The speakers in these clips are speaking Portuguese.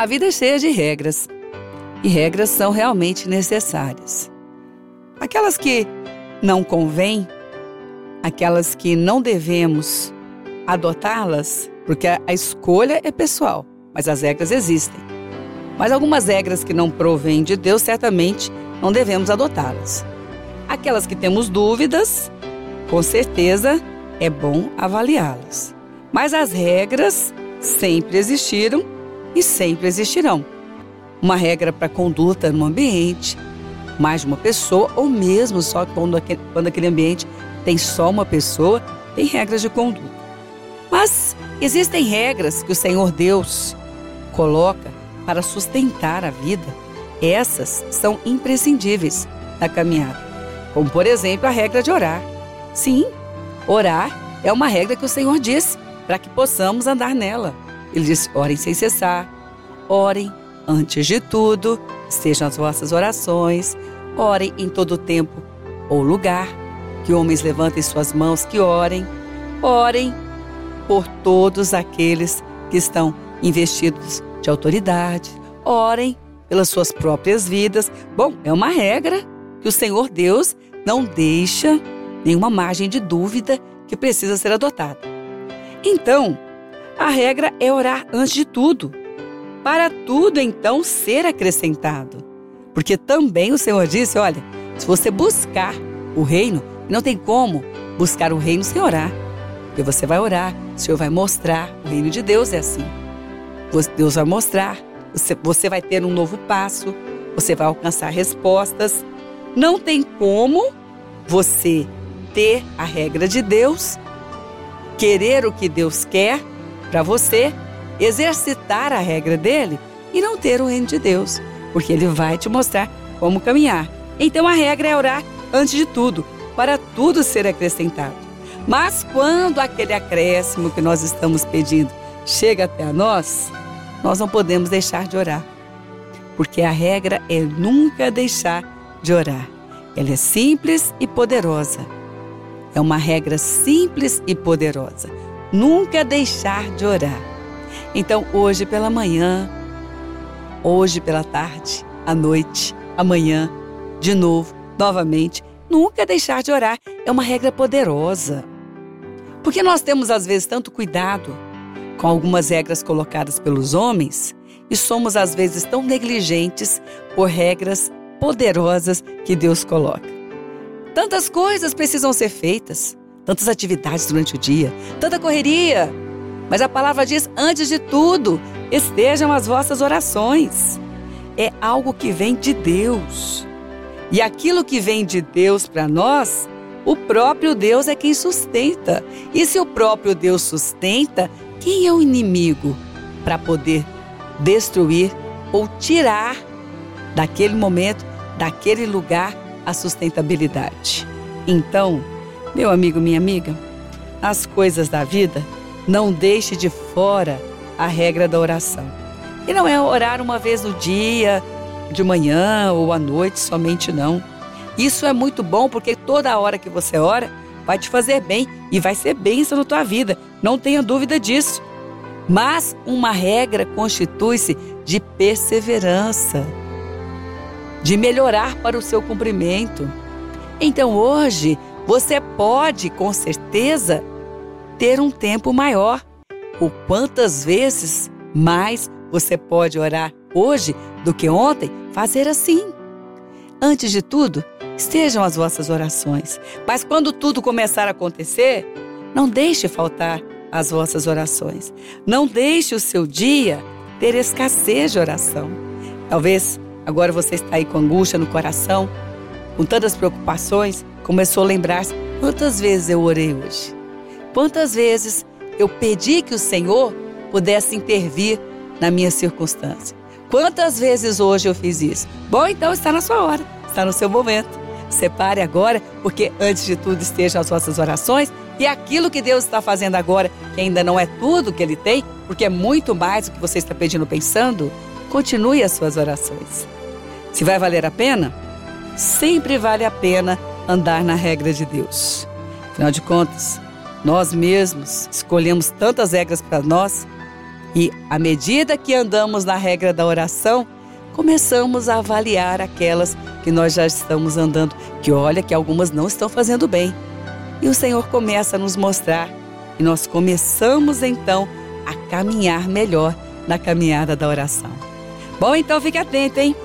A vida é cheia de regras. E regras são realmente necessárias. Aquelas que não convêm, aquelas que não devemos adotá-las, porque a, escolha é pessoal, mas as regras existem. Mas algumas regras que não provêm de Deus, certamente não devemos adotá-las. Aquelas que temos dúvidas, com certeza é bom avaliá-las. Mas as regras sempre existiram e sempre existirão. Uma regra para conduta no ambiente, mais de uma pessoa, ou mesmo só quando aquele, quando aquele ambiente tem só uma pessoa, tem regras de conduta. Mas existem regras que o Senhor Deus coloca para sustentar a vida. Essas são imprescindíveis na caminhada. Como, por exemplo, a regra de orar. Sim, orar é uma regra que o Senhor disse para que possamos andar nela. Ele diz: orem sem cessar, orem antes de tudo, sejam as vossas orações, orem em todo tempo ou lugar, que homens levantem suas mãos, que orem, orem por todos aqueles que estão investidos de autoridade, orem pelas suas próprias vidas. Bom, é uma regra que o Senhor Deus não deixa nenhuma margem de dúvida que precisa ser adotada. Então, a regra é orar antes de tudo, para tudo então ser acrescentado. Porque também o Senhor disse: olha, se você buscar o reino, não tem como buscar o reino sem orar. Porque você vai orar, o Senhor vai mostrar, o reino de Deus é assim. Deus vai mostrar, você, vai ter um novo passo, você vai alcançar respostas. Não tem como você ter a regra de Deus, querer o que Deus quer para você, exercitar a regra dele e não ter o reino de Deus, porque ele vai te mostrar como caminhar. Então a regra é orar antes de tudo, para tudo ser acrescentado. Mas quando aquele acréscimo que nós estamos pedindo chega até nós, nós não podemos deixar de orar. Porque a regra é nunca deixar de orar. Ela é simples e poderosa. É uma regra simples e poderosa. Nunca deixar de orar. Então, hoje pela manhã, hoje pela tarde, à noite, amanhã, de novo, novamente, nunca deixar de orar. É uma regra poderosa. Porque nós temos às vezes tanto cuidado com algumas regras colocadas pelos homens e somos às vezes tão negligentes por regras poderosas que Deus coloca. Tantas coisas precisam ser feitas, tantas atividades durante o dia, tanta correria. Mas a palavra diz: antes de tudo, estejam as vossas orações. É algo que vem de Deus. E aquilo que vem de Deus para nós, o próprio Deus é quem sustenta. E se o próprio Deus sustenta, quem é o inimigo para poder destruir ou tirar daquele momento, daquele lugar, a sustentabilidade? Então, meu amigo, minha amiga, as coisas da vida, não deixe de fora a regra da oração. E não é orar uma vez no dia, de manhã ou à noite somente, não. Isso é muito bom porque toda hora que você ora vai te fazer bem e vai ser bênção na tua vida. Não tenha dúvida disso. Mas uma regra constitui-se de perseverança, de melhorar para o seu cumprimento. Então hoje você pode, com certeza, ter um tempo maior. O quantas vezes mais você pode orar hoje do que ontem, fazer assim. Antes de tudo, estejam as vossas orações. Mas quando tudo começar a acontecer, não deixe faltar as vossas orações. Não deixe o seu dia ter escassez de oração. Talvez agora você está aí com angústia no coração, com tantas preocupações, começou a lembrar-se quantas vezes eu orei hoje. Quantas vezes eu pedi que o Senhor pudesse intervir na minha circunstância. Quantas vezes hoje eu fiz isso? Bom, então está na sua hora, está no seu momento. Separe agora, porque antes de tudo estejam as vossas orações e aquilo que Deus está fazendo agora, que ainda não é tudo que Ele tem, porque é muito mais do que você está pedindo pensando, continue as suas orações. Se vai valer a pena, sempre vale a pena andar na regra de Deus. Afinal de contas, nós mesmos escolhemos tantas regras para nós E à medida que andamos na regra da oração, começamos a avaliar aquelas que nós já estamos andando, que olha que algumas não estão fazendo bem. E o Senhor começa a nos mostrar e nós começamos então a caminhar melhor na caminhada da oração. Bom, então fique atento, hein?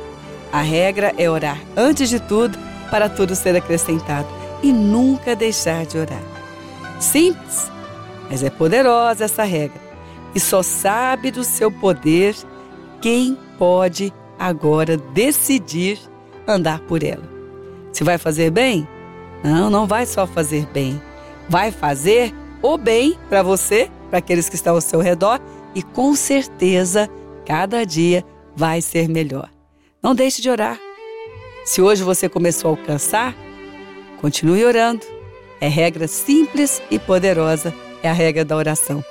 A regra é orar antes de tudo para tudo ser acrescentado e nunca deixar de orar. Simples, mas é poderosa essa regra e só sabe do seu poder quem pode agora decidir andar por ela. Se vai fazer bem? Não, não vai só fazer bem. Vai fazer o bem para você, para aqueles que estão ao seu redor e com certeza cada dia vai ser melhor. Não deixe de orar. Se hoje você começou a alcançar, continue orando. É regra simples e poderosa, é a regra da oração.